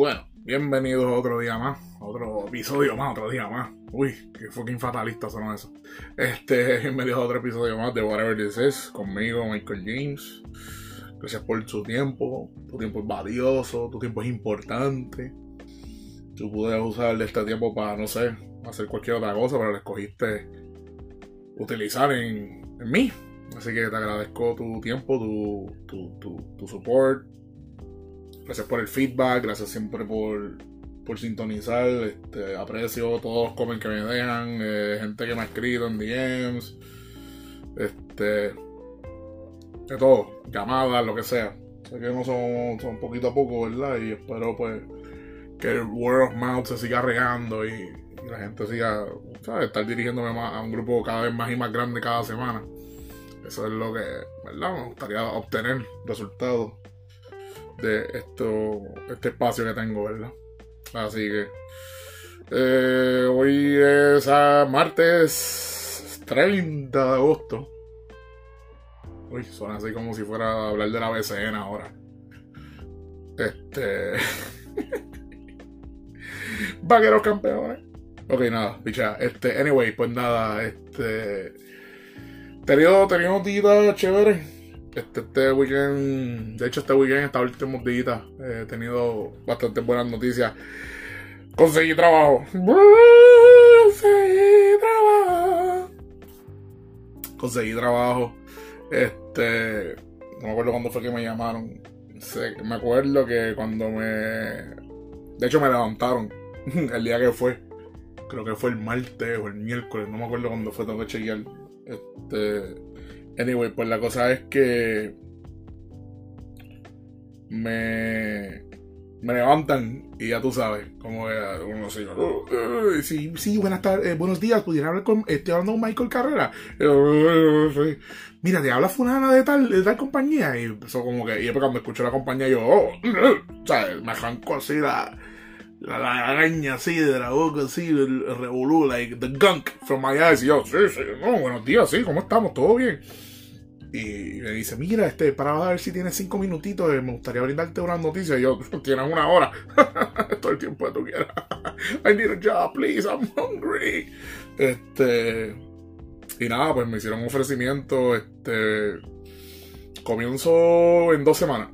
Bueno, bienvenidos otro día más, otro episodio más, otro día más. Uy, qué fucking fatalista son eso. Este, bienvenidos a otro episodio más de Whatever This Is, conmigo, Michael James. Gracias por tu tiempo, tu tiempo es valioso, tu tiempo es importante. Tú puedes usar este tiempo para, no sé, hacer cualquier otra cosa, pero lo escogiste utilizar en, en mí. Así que te agradezco tu tiempo, tu, tu, tu, tu support, Gracias por el feedback, gracias siempre por, por sintonizar. Este, aprecio todos los comments que me dejan, eh, gente que me ha escrito en DMs, este, de todo, llamadas, lo que sea. Sé que no son, son poquito a poco, ¿verdad? Y espero pues que el word of mouth se siga regando y, la gente siga, ¿sabes? Estar dirigiéndome a un grupo cada vez más y más grande cada semana. Eso es lo que, ¿verdad? Me gustaría obtener resultados de esto, este espacio que tengo, ¿verdad? Así que eh, hoy es a martes 30 de agosto. Uy, suena así como si fuera a hablar de la BCN ahora. Este. Vaqueros campeones. Ok, nada, picha. Este, anyway, pues nada, este. Tenido, tenido chéveres este, este weekend, de hecho este weekend, estos últimos días, he tenido bastante buenas noticias. Conseguí trabajo. Conseguí trabajo. Conseguí trabajo. Este, no me acuerdo cuándo fue que me llamaron. me acuerdo que cuando me... De hecho me levantaron el día que fue. Creo que fue el martes o el miércoles, no me acuerdo cuándo fue, tengo que chequear. Este Anyway, pues la cosa es que me, me levantan y ya tú sabes, como uno así, oh, sí, sí, buenas tardes, eh, buenos días, pudiera hablar con, estoy hablando con Michael Carrera. Mira, te habla fulana de tal, de tal compañía. Y empezó como que, y cuando escucho la compañía yo, oh, sea, me arrancó así la, la, araña así de la boca, así, el revolú, like the gunk from my eyes. Y yo, sí, sí, no, buenos días, sí, ¿cómo estamos? ¿Todo bien? Y me dice, mira, este, para ver si tienes cinco minutitos, eh, me gustaría brindarte una noticia. Y yo, tienes una hora. Todo el tiempo que tú quieras. I need a job, please, I'm hungry. Este. Y nada, pues me hicieron un ofrecimiento. Este. Comienzo en dos semanas.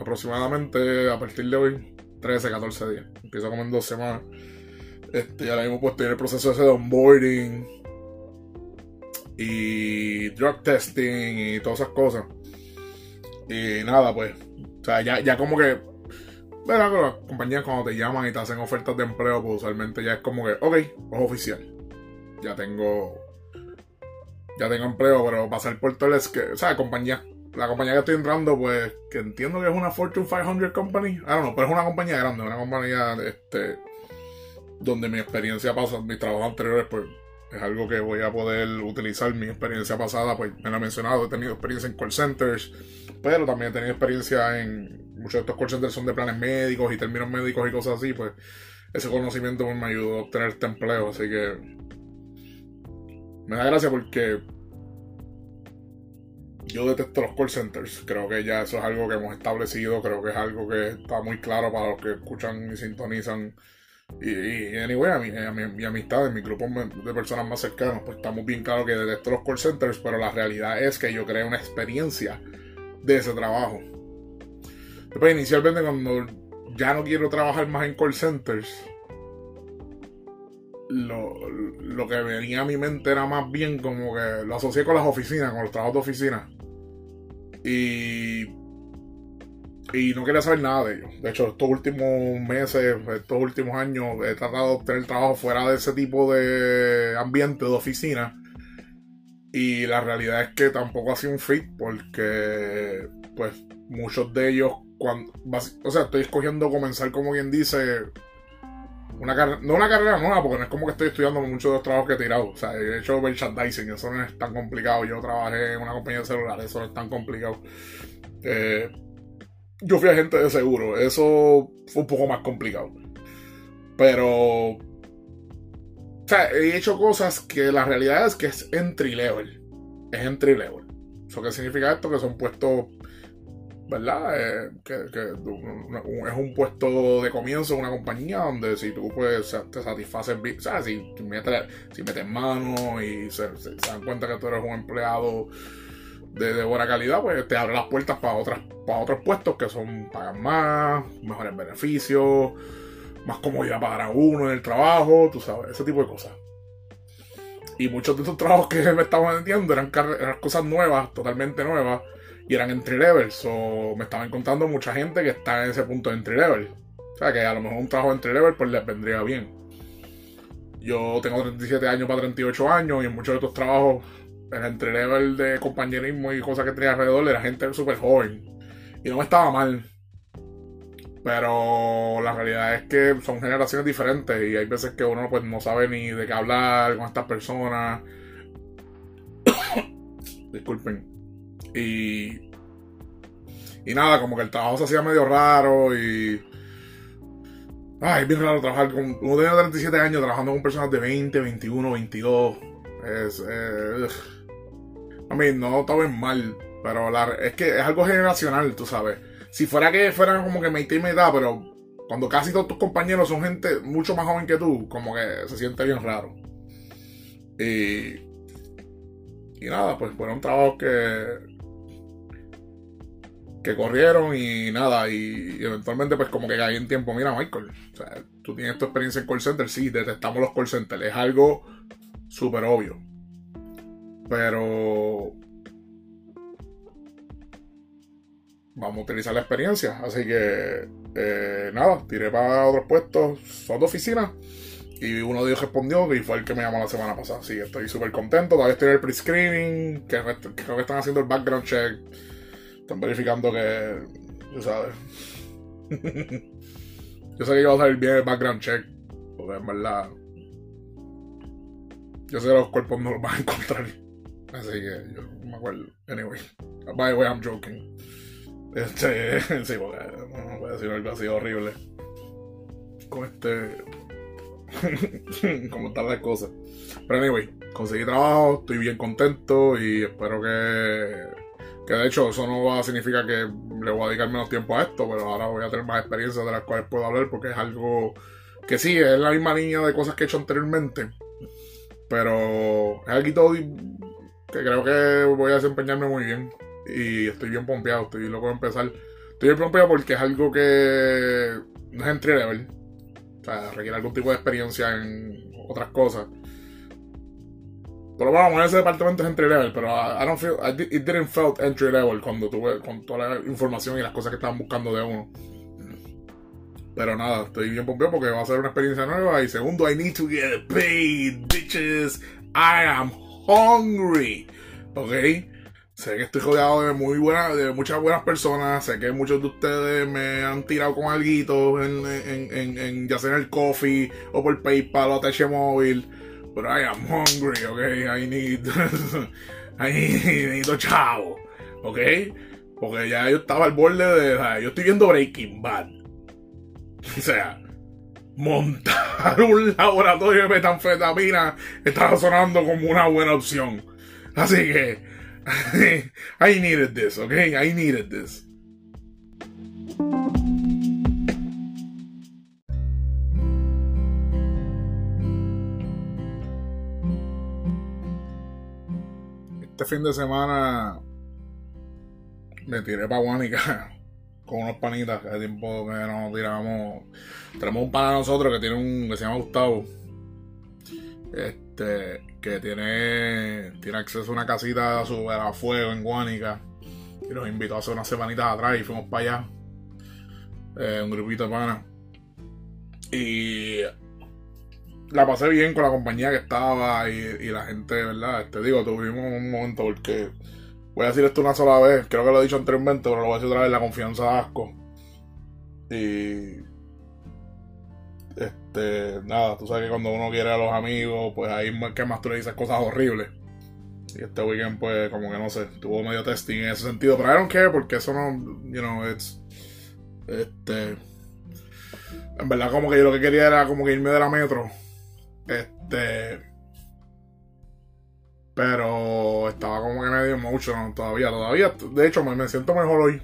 Aproximadamente a partir de hoy, 13, 14 días. Empiezo como en dos semanas. Este, ya mismo pues estoy en el proceso ese de onboarding y drug testing y todas esas cosas. Y nada, pues, o sea, ya, ya como que, ¿verdad? Las compañías cuando te llaman y te hacen ofertas de empleo, pues usualmente ya es como que, ok, es oficial. Ya tengo, ya tengo empleo, pero pasar por todo es que, o sea, compañía, la compañía que estoy entrando, pues, que entiendo que es una Fortune 500 company, don't know, pero es una compañía grande, una compañía, este, donde mi experiencia pasa, mis trabajos anteriores, pues, es algo que voy a poder utilizar. Mi experiencia pasada, pues me lo he mencionado, he tenido experiencia en call centers, pero también he tenido experiencia en muchos de estos call centers son de planes médicos y términos médicos y cosas así, pues ese conocimiento pues, me ayudó a obtener este empleo, así que me da gracia porque yo detesto los call centers. Creo que ya eso es algo que hemos establecido. Creo que es algo que está muy claro para los que escuchan y sintonizan y, y anyway, a mi, a mi, mi amistad, en mi grupo de personas más cercanas, pues estamos bien claros que detesto los call centers, pero la realidad es que yo creé una experiencia de ese trabajo. Después, inicialmente, cuando ya no quiero trabajar más en call centers, lo, lo que venía a mi mente era más bien como que lo asocié con las oficinas, con los trabajos de oficina. Y y no quería saber nada de ellos. De hecho, estos últimos meses, estos últimos años, he tratado de obtener trabajo fuera de ese tipo de ambiente de oficina. Y la realidad es que tampoco ha sido un fit porque, pues, muchos de ellos, cuando, o sea, estoy escogiendo comenzar como quien dice, una no una carrera nueva, porque no es como que estoy estudiando muchos de los trabajos que he tirado. O sea, he hecho merchandising, eso no es tan complicado. Yo trabajé en una compañía de celulares, eso no es tan complicado. Eh, yo fui agente de seguro. Eso fue un poco más complicado. Pero. O sea, he hecho cosas que la realidad es que es entry level. Es entry level. ¿Eso qué significa esto? Que son puestos ¿verdad? Eh, que, es un puesto de comienzo en una compañía donde si tú pues te satisfaces, o sea, si, metes, si metes mano y se, dan cuenta que tú eres un empleado de, buena calidad, pues te abre las puertas para, otras, para otros puestos que son pagan más, mejores beneficios, más comodidad para uno en el trabajo, tú sabes, ese tipo de cosas. Y muchos de esos trabajos que me estaban vendiendo eran, eran cosas nuevas, totalmente nuevas y eran entry level. So, me estaban contando mucha gente que está en ese punto de entry level. O sea, que a lo mejor un trabajo de entry level pues les vendría bien. Yo tengo 37 años para 38 años y en muchos de estos trabajos, el entry level de compañerismo y cosas que tenía alrededor era gente súper joven. Y no me estaba mal. Pero la realidad es que son generaciones diferentes y hay veces que uno pues no sabe ni de qué hablar con estas personas. Disculpen. Y. Y nada, como que el trabajo se hacía medio raro y. Ay, es bien raro trabajar con. Uno tenía 37 años trabajando con personas de 20, 21, 22. Es. Eh, a mí, no estaba mal, pero es que es algo generacional, tú sabes. Si fuera que fuera como que me y da, pero cuando casi todos tus compañeros son gente mucho más joven que tú, como que se siente bien raro. Y. Y nada, pues fueron trabajos que que corrieron y nada, y, eventualmente pues como que caí en tiempo, mira Michael, o sea, tú tienes tu experiencia en call center, sí, detestamos los call centers, es algo súper obvio, pero vamos a utilizar la experiencia, así que eh, nada, tiré para otros puestos, son de oficina. Y uno de ellos respondió y fue el que me llamó la semana pasada. Así que estoy súper contento. Todavía estoy en el pre-screening. Que creo que están haciendo el background check están verificando que. Tú sabes. yo sé que iba a salir bien el background check. Porque en verdad. Yo sé que los cuerpos no los van a encontrar. Así que yo no me acuerdo. Anyway. By the way, I'm joking. Este. sí, porque no voy a decir algo así horrible. Con este. como tal las cosas. Pero anyway, conseguí trabajo, estoy bien contento y espero que que de hecho eso no va a significar que le voy a dedicar menos tiempo a esto, pero ahora voy a tener más experiencias de las cuales puedo hablar porque es algo que sí, es la misma línea de cosas que he hecho anteriormente. Pero es algo que creo que voy a desempeñarme muy bien. Y estoy bien pompeado, estoy loco de empezar. Estoy bien pompeado porque es algo que no es entry level. O sea, requiere algún tipo de experiencia en otras cosas. Pero vamos, ese departamento es entry level, pero I, don't feel, it didn't felt entry level cuando tuve con toda la información y las cosas que estaban buscando de uno. Pero nada, estoy bien pompeado porque va a ser una experiencia nueva. Y segundo, I need to get paid, bitches. I am hungry. Ok. Sé que estoy rodeado de muy buenas, de muchas buenas personas. Sé que muchos de ustedes me han tirado con algo en, en, en, ya sea en el coffee o por PayPal o TH móvil. But I am hungry, okay? I need. I need chavo, ok? Porque ya yo estaba al borde de. yo estoy viendo Breaking Bad. O sea, montar un laboratorio de metanfetamina está sonando como una buena opción. Así que. I needed this, ok? I needed this. este fin de semana me tiré para Guanica con unos panitas que hace tiempo que nos tiramos. Tenemos un pana nosotros que tiene un que se llama Gustavo. Este, que tiene, tiene acceso a una casita super a fuego en Guanica. Y nos invitó a hacer unas semanitas atrás y fuimos para allá. Eh, un grupito de panas. Y la pasé bien con la compañía que estaba y, la gente, ¿verdad? Te digo, tuvimos un momento porque voy a decir esto una sola vez, creo que lo he dicho anteriormente, pero lo voy a decir otra vez, la confianza de asco. Y este, nada, tú sabes que cuando uno quiere a los amigos, pues ahí que más tú le dices cosas horribles. Y este weekend, pues, como que no sé, tuvo medio testing en ese sentido. Pero I don't care porque eso no, you know, it's. Este. En verdad, como que yo lo que quería era como que irme de la metro este. Pero estaba como que medio emotional todavía. Todavía, de hecho, me, siento mejor hoy.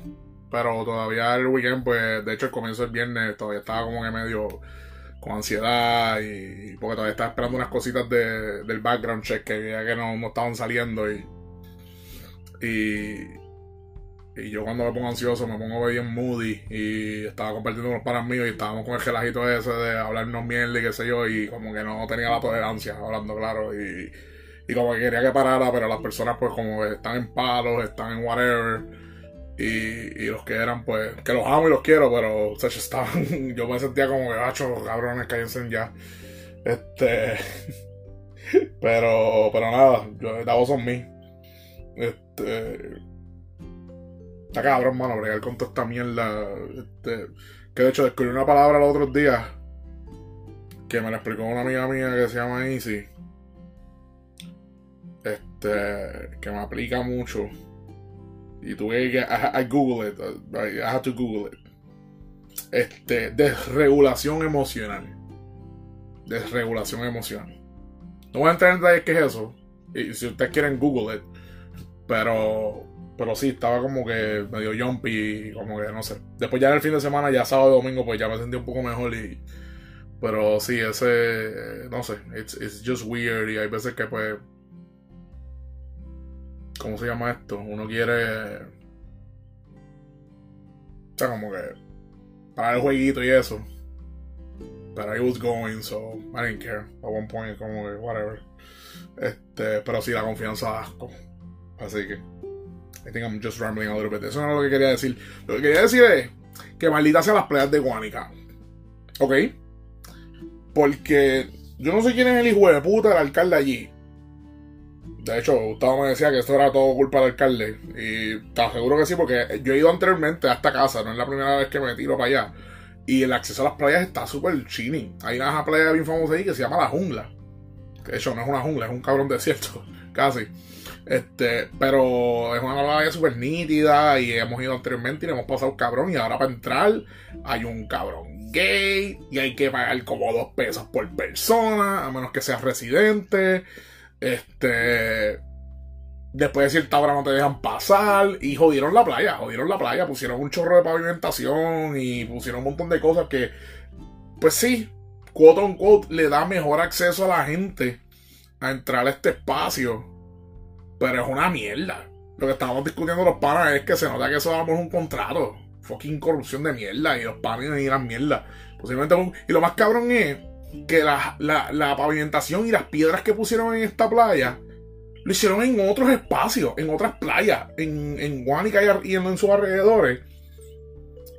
Pero todavía el weekend, pues, de hecho, el comienzo del viernes todavía estaba como que medio con ansiedad y porque todavía estaba esperando unas cositas de, del background check que ya que no, no estaban saliendo y, y y yo cuando me pongo ansioso me pongo bien moody y estaba compartiendo con los panas míos y estábamos con el gelajito ese de hablarnos mierda y qué sé yo y como que no tenía la tolerancia hablando claro y, y como que quería que parara pero las personas pues como están en palos, están en whatever y, y los que eran pues que los amo y los quiero pero o sea, estaban, yo me sentía como que gacho cabrones cállense ya este pero pero nada yo, la voz son mí este Está cabrón, mano, bregar con toda esta mierda. Este, que de hecho descubrí una palabra los otros días que me la explicó una amiga mía que se llama Easy. Que me aplica mucho. Y tuve que. I, I Google it. I, had to Google it. Este, desregulación emocional. Desregulación emocional. No voy a entrar en detalles qué es eso. Y si ustedes quieren Google it. Pero pero sí, estaba como que medio jumpy, como que no sé. Después ya en el fin de semana, ya sábado y domingo, pues ya me sentí un poco mejor y... Pero sí, ese... No sé, it's, it's just weird y hay veces que pues... ¿Cómo se llama esto? Uno quiere... O sea, como que... Para el jueguito y eso. Pero I was going, so I didn't care. At one point, como que, whatever. Este, pero sí, la confianza asco. Así que... I think I'm just rambling a little bit. Eso no es lo que quería decir. Lo que quería decir es que maldita sean las playas de Guanica. ¿Ok? Porque yo no sé quién es el hijo de puta del alcalde allí. De hecho, Gustavo me decía que esto era todo culpa del alcalde. Y estaba seguro que sí, porque yo he ido anteriormente a esta casa, no es la primera vez que me tiro para allá. Y el acceso a las playas está súper chini. Hay una playa bien famosa ahí que se llama La Jungla. De hecho no es una jungla, es un cabrón desierto. Casi. Este, pero es una playa súper nítida y hemos ido anteriormente y le hemos pasado cabrón. Y ahora para entrar hay un cabrón gay y hay que pagar como dos pesos por persona, a menos que seas residente. Este. Después de cierta hora no te dejan pasar. Y jodieron la playa, jodieron la playa. Pusieron un chorro de pavimentación y pusieron un montón de cosas que, pues sí, quote on quote, le da mejor acceso a la gente a entrar a este espacio pero es una mierda. Lo que estábamos discutiendo los panas es que se nota que eso damos un contrato. Fucking corrupción de mierda. Y los panas y las mierdas. Posiblemente Y lo más cabrón es que la, la, pavimentación y las piedras que pusieron en esta playa lo hicieron en otros espacios, en otras playas, en, en Guanica y en, sus alrededores.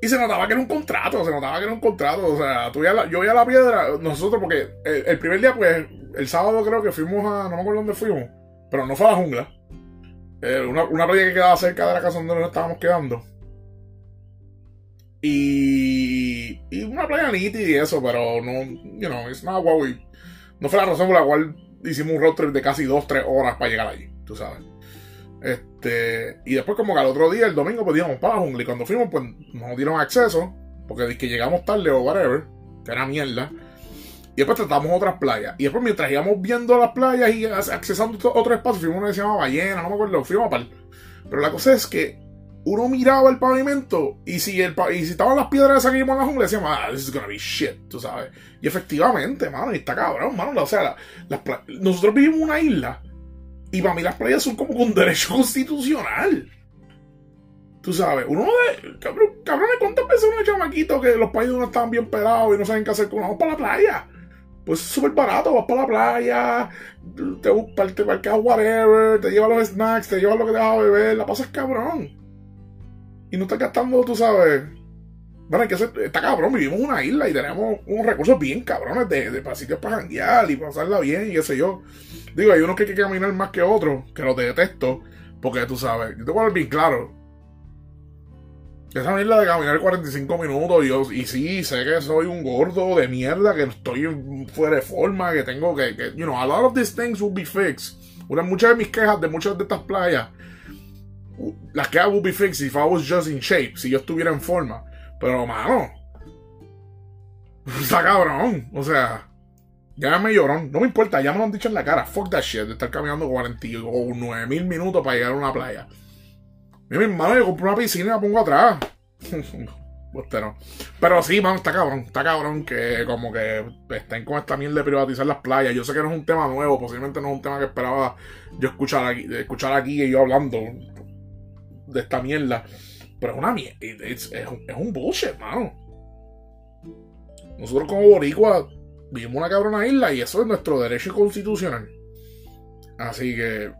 Y se notaba que era un contrato, se notaba que era un contrato. O sea, tú ya yo veía la piedra, nosotros, porque el, el, primer día, pues, el sábado creo que fuimos a, no me acuerdo dónde fuimos pero no fue a la jungla. Eh, una, una playa que quedaba cerca de la casa donde nos estábamos quedando. Y, y una playa nítida y eso, pero no, you know, it's not what we, no fue la razón por la cual hicimos un road trip de casi 2-3 horas para llegar allí, tú sabes. Este, y después como que al otro día, el domingo, pues para la y cuando fuimos, pues nos dieron acceso, porque que llegamos tarde o whatever, que era mierda. Y después tratamos otras playas. Y después mientras íbamos viendo las playas y accesando otro espacio, fuimos a una que se llama Ballena, no me acuerdo, fuimos a par. Pero la cosa es que uno miraba el pavimento y si, el, y si estaban las piedras esas que la jungla, decíamos, ah, this is gonna be shit, tú sabes. Y efectivamente, mano, y está cabrón, mano. O sea, nosotros vivimos en una isla y para mí las playas son como un derecho constitucional. Tú sabes, uno de. Cabrón, cabrón, ¿cuántas veces uno chamaquito que los países no estaban bien pelados y no saben qué hacer con vamos para la playa? Pues es súper barato, vas para la playa, te, te parqueas whatever, te llevas los snacks, te llevas lo que te vas a beber, la pasas cabrón. Y no estás gastando, tú sabes. Bueno, hay que hacer, está cabrón, vivimos en una isla y tenemos unos recursos bien cabrones de, de sitios para janguear y pasarla bien y qué yo. Digo, hay unos que hay que caminar más que otros, que los detesto, porque tú sabes, yo te voy a bien claro esa mierda de caminar 45 minutos, yo, y sí, sé que soy un gordo de mierda, que estoy fuera de forma, que tengo que, que, you know, a lot of these things will be fixed. Una, muchas de mis quejas de muchas de estas playas, las quejas will be fixed if I was just in shape, si yo estuviera en forma. Pero, mano, está cabrón, o sea, ya me llorón, no me importa, ya me lo han dicho en la cara, fuck that shit, de estar caminando 49 mil minutos para llegar a una playa. Mi hermano, yo compro una piscina y la pongo atrás. Pero sí, man, está cabrón. Está cabrón que como que estén con esta mierda de privatizar las playas. Yo sé que no es un tema nuevo, posiblemente no es un tema que esperaba yo escuchar aquí, escuchar aquí y yo hablando de esta mierda. Pero es una mierda. Es, es, un bullshit, mano. Nosotros como boricua vivimos una cabrona isla y eso es nuestro derecho constitucional. Así que...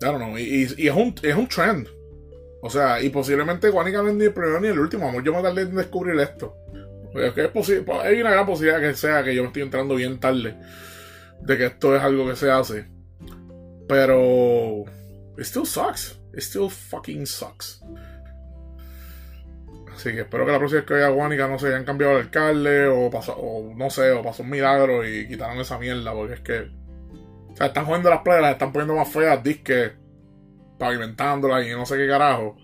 I don't know. Y, es, un, es un trend. O sea, y posiblemente Guanica no es ni el primero ni el último. Amor, yo me tardé en descubrir esto. Es que es posible, hay una gran posibilidad que sea que yo me estoy entrando bien tarde de que esto es algo que se hace. Pero. It still sucks. It still fucking sucks. Así que espero que la próxima vez que vaya a Guanica no se hayan cambiado el alcalde o pasó, o no sé, o pasó un milagro y quitaron esa mierda porque es que. O sea, están jugando las playas, las están poniendo más feas, disque pavimentándolas y no sé qué carajo.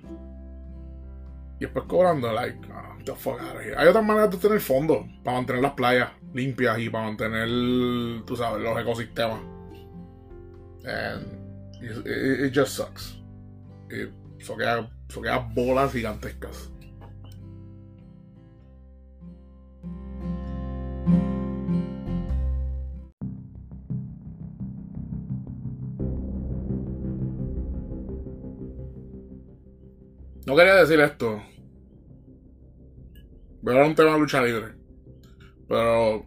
Y después cobrando, like, oh, the fuck out of here. Hay otras maneras de tener fondo para mantener las playas limpias y para mantener, tú sabes, los ecosistemas. And it, just sucks. Eso queda, eso queda bolas gigantescas. No quería decir esto. Pero era un tema de lucha libre. Pero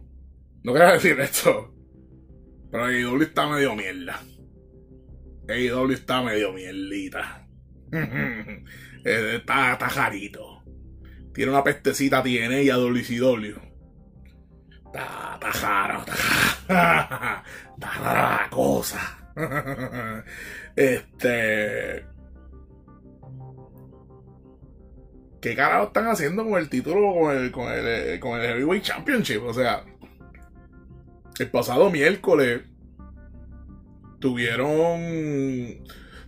no quería decir esto. Pero AEW está medio mierda. AEW está medio mierdita. está, está jarito. Tiene una pestecita tiene y a WCW. Está, está jaro, está, está la cosa. este. ¿qué carajo están haciendo con el título, con el, con el, eh, con el Heavyweight Championship? O sea, el pasado miércoles tuvieron.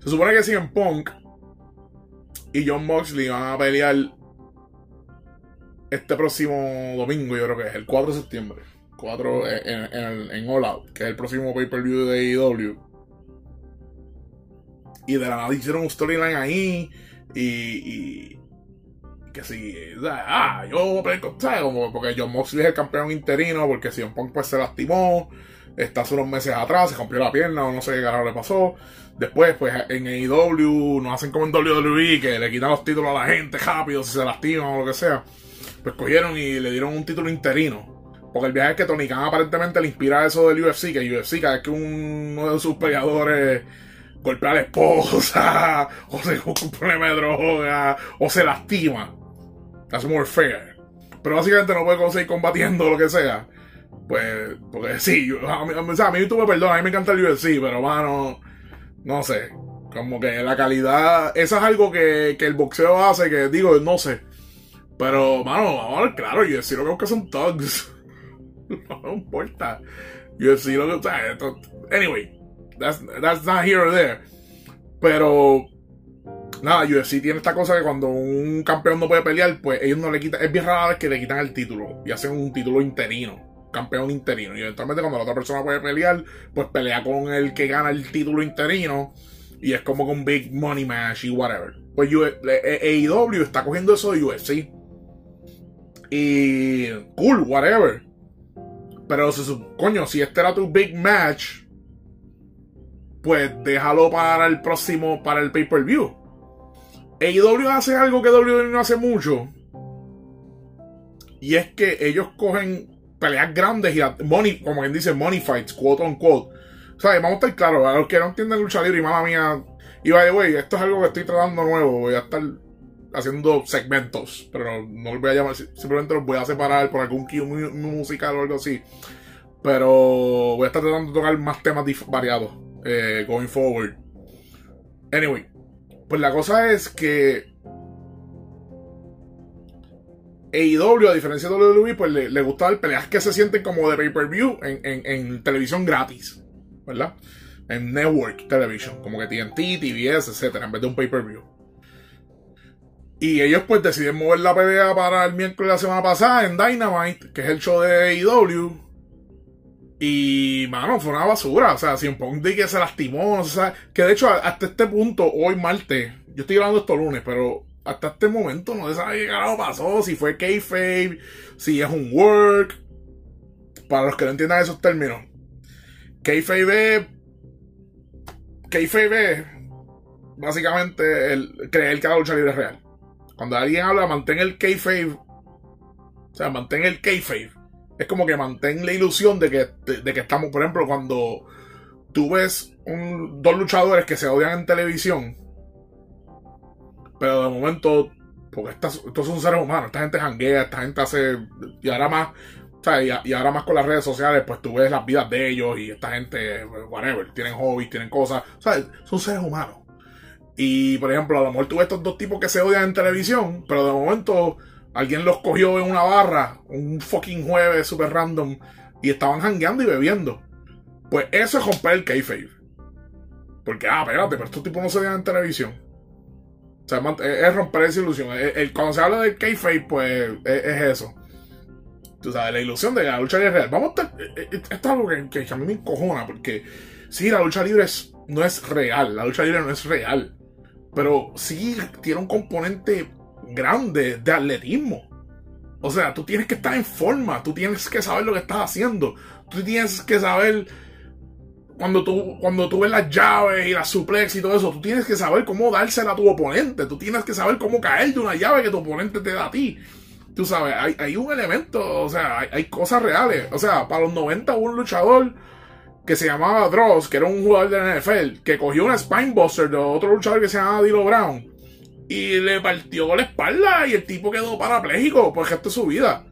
Se supone que siguen Punk y John Moxley van a pelear este próximo domingo, yo creo que es el 4 de septiembre. 4 en, en, All Out, que es el próximo pay-per-view de AEW. Y de la nada hicieron un storyline ahí. y, que si, ah, yo ¿sabes? Como porque John Moxley es el campeón interino, porque si Punk pues se lastimó, está hace unos meses atrás, se rompió la pierna o no sé qué carajo le pasó. Después, pues en AEW, no hacen como en WWE, que le quitan los títulos a la gente rápido si se lastiman o lo que sea. Pues cogieron y le dieron un título interino. Porque el viaje es que Tony Khan aparentemente le inspira eso del UFC, que UFC cada vez que uno de sus peleadores golpea a la esposa, o se un problema de droga, o se lastima That's more fair. Pero básicamente no puede conseguir combatiendo lo que sea. Pues, porque sí, a, mí, o sea, a mí me perdonas, a mí me encanta el UFC, pero mano, no sé. Como que la calidad, eso es algo que, que el boxeo hace, que digo, no sé. Pero, mano, vamos a ver, claro, UFC lo que busca son thugs. no importa. UFC lo que, o sea, anyway, that's, that's not here or there. Pero, nada, UFC tiene esta cosa que cuando un campeón no puede pelear, pues ellos no le quitan. Es bien raro que le quitan el título y hacen un título interino. Campeón interino. Y eventualmente, cuando la otra persona puede pelear, pues pelea con el que gana el título interino. Y es como con Big Money Match y whatever. Pues AEW está cogiendo eso de UFC. Y. Cool, whatever. Pero coño, si este era tu big match, pues déjalo para el próximo, para el pay-per-view. AEW hace algo que WWE no hace mucho. Y es que ellos cogen peleas grandes y money, como quien dice, money fights, quote on quote. O sea, vamos a estar claros, a los que no entienden lucha libre y mala mía. Y the way, esto es algo que estoy tratando nuevo. Voy a estar haciendo segmentos, pero no los voy a llamar, simplemente los voy a separar por algún cue musical o algo así. Pero voy a estar tratando de tocar más temas variados eh, going forward. Anyway, pues la cosa es que AEW, a diferencia de WWE, pues le, le gusta ver peleas que se sienten como de pay-per-view en, televisión gratis, ¿verdad? En network television, como que TNT, TBS, etcétera, en vez de un pay-per-view. Y ellos pues deciden mover la pelea para el miércoles de la semana pasada en Dynamite, que es el show de AEW. Y, mano, fue una basura. O sea, si un de que se lastimó, o sea, que de hecho, hasta este punto, hoy martes, yo estoy grabando esto lunes, pero hasta este momento no se sabe qué carajo pasó, si fue kayfabe, si es un work. Para los que no entiendan esos términos. Kayfabe es... Kayfabe es básicamente el creer que la lucha libre es real. Cuando alguien habla, mantén el kayfabe. O sea, mantén el kayfabe. Es como que mantén la ilusión de que, de, que estamos, por ejemplo, cuando tú ves dos luchadores que se odian en televisión, pero de momento, porque estos son seres humanos, esta gente janguea, esta gente hace, y ahora más, y, ahora más con las redes sociales, pues tú ves las vidas de ellos y esta gente, whatever, tienen hobbies, tienen cosas, ¿sabes? Son seres humanos. Y por ejemplo, a lo mejor tú ves estos dos tipos que se odian en televisión, pero de momento alguien los cogió en una barra, un fucking jueves super random, y estaban jangueando y bebiendo. Pues eso es romper el kayfabe. Porque, ah, espérate, pero estos tipos no se odian en televisión. O sea, es romper esa ilusión. El, cuando se habla del kayfabe, pues es, eso. Tú sabes, la ilusión de que la lucha libre es real. Vamos a estar, eh, eh, esto es algo que, que, a mí me encojona, porque sí, la lucha libre no es real. La lucha libre no es real pero sí tiene un componente grande de atletismo. O sea, tú tienes que estar en forma, tú tienes que saber lo que estás haciendo, tú tienes que saber cuando tú, cuando tú ves las llaves y las suplex y todo eso, tú tienes que saber cómo dársela a tu oponente, tú tienes que saber cómo caer de una llave que tu oponente te da a ti. Tú sabes, hay, un elemento, o sea, hay, hay, cosas reales. O sea, para los 90 un luchador que se llamaba Dross, que era un jugador de la NFL, que cogió una Spinebuster de otro luchador que se llamaba Dilo Brown y le partió la espalda y el tipo quedó parapléjico por de su vida.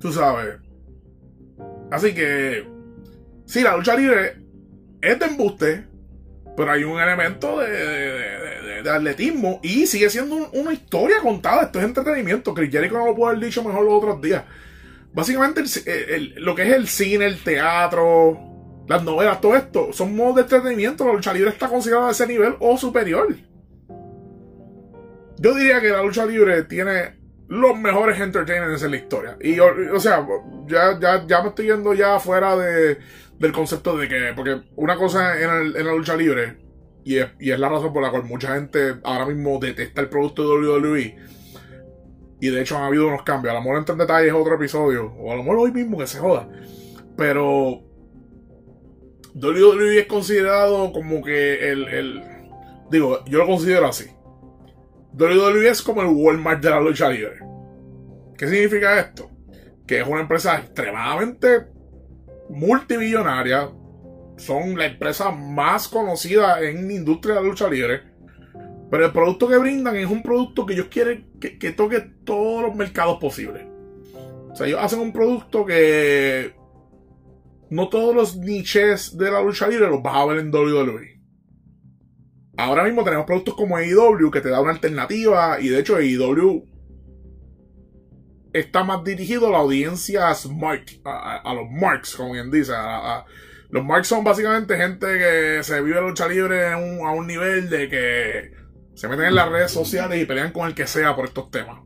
Tú sabes. Así que, sí, la lucha libre es de embuste, pero hay un elemento de, atletismo y sigue siendo una historia contada. Esto es entretenimiento. Chris Jericho no lo pudo haber dicho mejor los otros días. Básicamente lo que es el cine, el teatro, las novelas, todo esto, son modos de entretenimiento. La lucha libre está considerada a ese nivel o superior. Yo diría que la lucha libre tiene los mejores entertainers en la historia. Y, o, sea, ya, ya, me estoy yendo ya fuera de, del concepto de que, porque una cosa en, la lucha libre, y es, la razón por la cual mucha gente ahora mismo detesta el producto de WWE y de hecho han habido unos cambios. A lo mejor entre en detalles otro episodio. O a lo mejor hoy mismo que se joda. Pero. WWE es considerado como que el, el. Digo, yo lo considero así. WWE es como el Walmart de la lucha libre. ¿Qué significa esto? Que es una empresa extremadamente multibillonaria. Son la empresa más conocida en la industria de la lucha libre pero el producto que brindan es un producto que ellos quieren que, toque todos los mercados posibles. O sea, ellos hacen un producto que no todos los niches de la lucha libre los vas a ver en WWE. Ahora mismo tenemos productos como AEW que te da una alternativa y de hecho AEW está más dirigido a la audiencia a, los marks, como bien dice. los marks son básicamente gente que se vive la lucha libre a un nivel de que se meten en las redes sociales y pelean con el que sea por estos temas.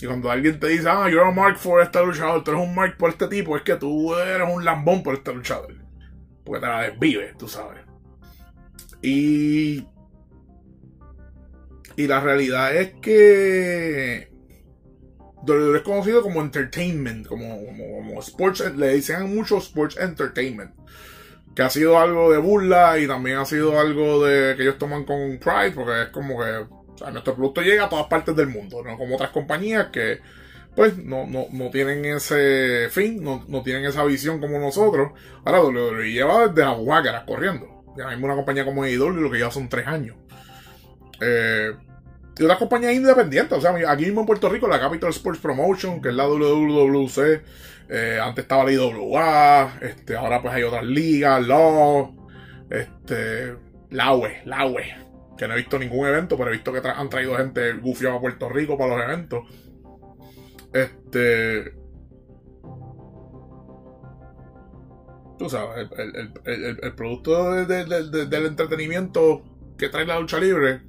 Y cuando alguien te dice, ah, yo era un mark for este luchador, tú eres un mark por este tipo, es que tú eres un lambón por este luchador. Porque te la desvives, tú sabes. Y. Y la realidad es que. WWE es conocido como entertainment, como, como, como sports, le dicen mucho sports entertainment que ha sido algo de burla y también ha sido algo de que ellos toman con Pride, porque es como que nuestro producto llega a todas partes del mundo, no como otras compañías que pues no, no, no tienen ese fin, no, no, tienen esa visión como nosotros. Ahora WWE lleva desde la Guácara corriendo. Ya mismo una compañía como AEW lo que lleva son tres años. Eh, y otras compañías independientes, o sea, aquí mismo en Puerto Rico, la Capital Sports Promotion, que es la WWC, eh, antes estaba la IWA, este, ahora pues hay otras ligas, Law, este, la UE, la UE, que no he visto ningún evento, pero he visto que han traído gente gufiada a Puerto Rico para los eventos. Este. Tú sabes, el, producto del entretenimiento que trae la lucha libre,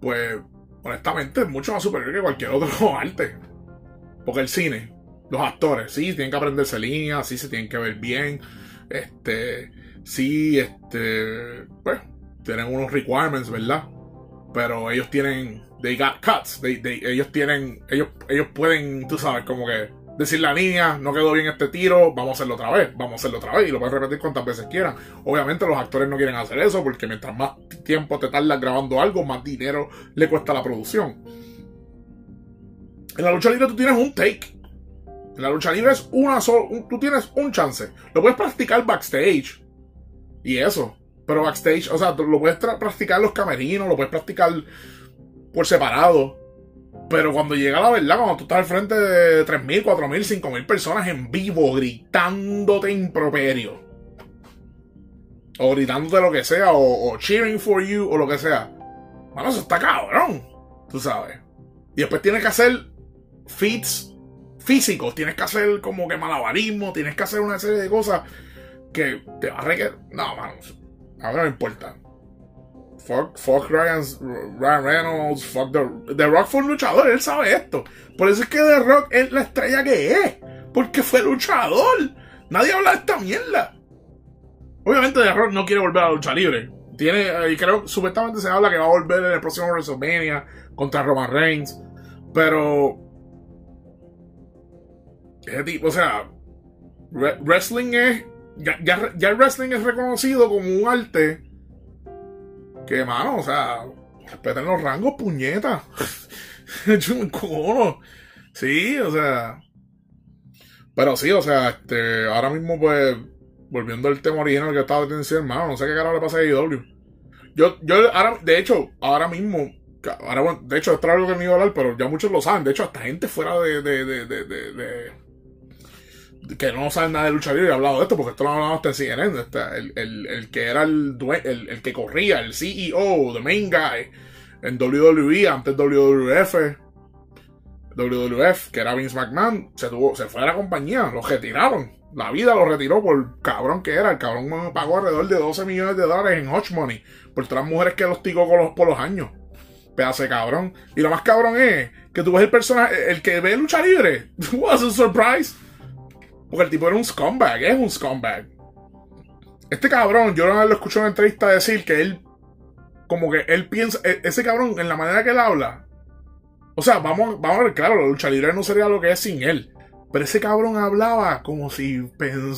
pues honestamente es mucho más superior que cualquier otro arte. Porque el cine, los actores, sí, tienen que aprenderse líneas, sí se tienen que ver bien. Este, sí, este, pues, tienen unos requirements, ¿verdad? Pero ellos tienen. They got cuts. ellos tienen. Ellos, ellos pueden, tú sabes, como que decir la línea, no quedó bien este tiro, vamos a hacerlo otra vez, vamos a hacerlo otra vez y lo puedes repetir cuantas veces quieran. Obviamente los actores no quieren hacer eso porque mientras más tiempo te tardas grabando algo, más dinero le cuesta la producción. En la lucha libre tú tienes un take. En la lucha libre es una sola, tú tienes un chance. Lo puedes practicar backstage. Y eso. Pero backstage, o sea, lo puedes practicar los camerinos, lo puedes practicar por separado. Pero cuando llega la verdad, cuando tú estás al frente de 3.000, 4.000, 5.000 personas en vivo gritándote improperio. O gritándote lo que sea, o, cheering for you, o lo que sea. Bueno, eso está cabrón. Tú sabes. Y después tienes que hacer feats físicos, tienes que hacer como que malabarismo, tienes que hacer una serie de cosas que te va a requerir. No, mano, a mí no importa. Fuck, fuck Ryan, Ryan Reynolds, fuck The, The Rock fue un luchador, él sabe esto. Por eso es que The Rock es la estrella que es. Porque fue luchador. Nadie habla de esta mierda. Obviamente The Rock no quiere volver a la lucha libre. Tiene, y creo, supuestamente se habla que va a volver en el próximo WrestleMania contra Roman Reigns. Pero o sea, wrestling es. Ya, el wrestling es reconocido como un arte. Que, mano, o sea, respeten los rangos, puñetas. sí, o sea. Pero sí, o sea, este, ahora mismo, pues, volviendo al tema original que estaba diciendo, hermano, no sé qué carajo le pasa a IW. Yo, yo, ahora, de hecho, ahora mismo, ahora, de hecho, esto es algo que me iba a hablar, pero ya muchos lo saben. De hecho, hasta gente fuera de, de, de, de que no saben nada de lucha libre, he hablado de esto porque esto lo hablamos hasta en CNN. el, el, el, que era el, el, el, que corría, el CEO, the main guy en WWE, antes WWF, WWF, que era Vince McMahon, se, tuvo, se fue a la compañía, lo retiraron. La vida lo retiró por cabrón que era. El cabrón pagó alrededor de 12 millones de dólares en Hotch Money por las mujeres que los ticó los, por los años. Pedazo de cabrón. Y lo más cabrón es que tú ves el personaje, el que ve lucha libre. Was a surprise porque el tipo era un scumbag, es un scumbag. Este cabrón, yo lo escuché en una entrevista decir que él, como que él piensa, e, ese cabrón, en la manera que él habla, o sea, vamos, vamos a ver, claro, la lucha libre no sería lo que es sin él. Pero ese cabrón hablaba como si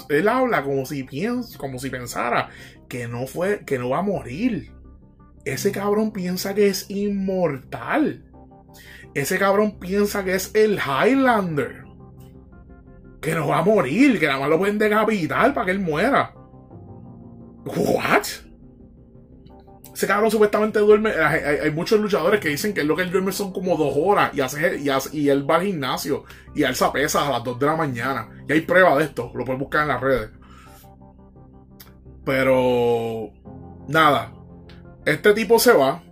él habla como si piensa, como si pensara que no fue, que no va a morir. Ese cabrón piensa que es inmortal. Ese cabrón piensa que es el Highlander que no va a morir, que nada más lo pueden decapitar para que él muera. ¿What? Ese cabrón supuestamente duerme. Hay, muchos luchadores que dicen que lo que él duerme son como dos horas y, hace, y, él va al gimnasio y él se pesa a las dos de la mañana. Y hay prueba de esto, lo puedes buscar en las redes. Pero. Nada. Este tipo se va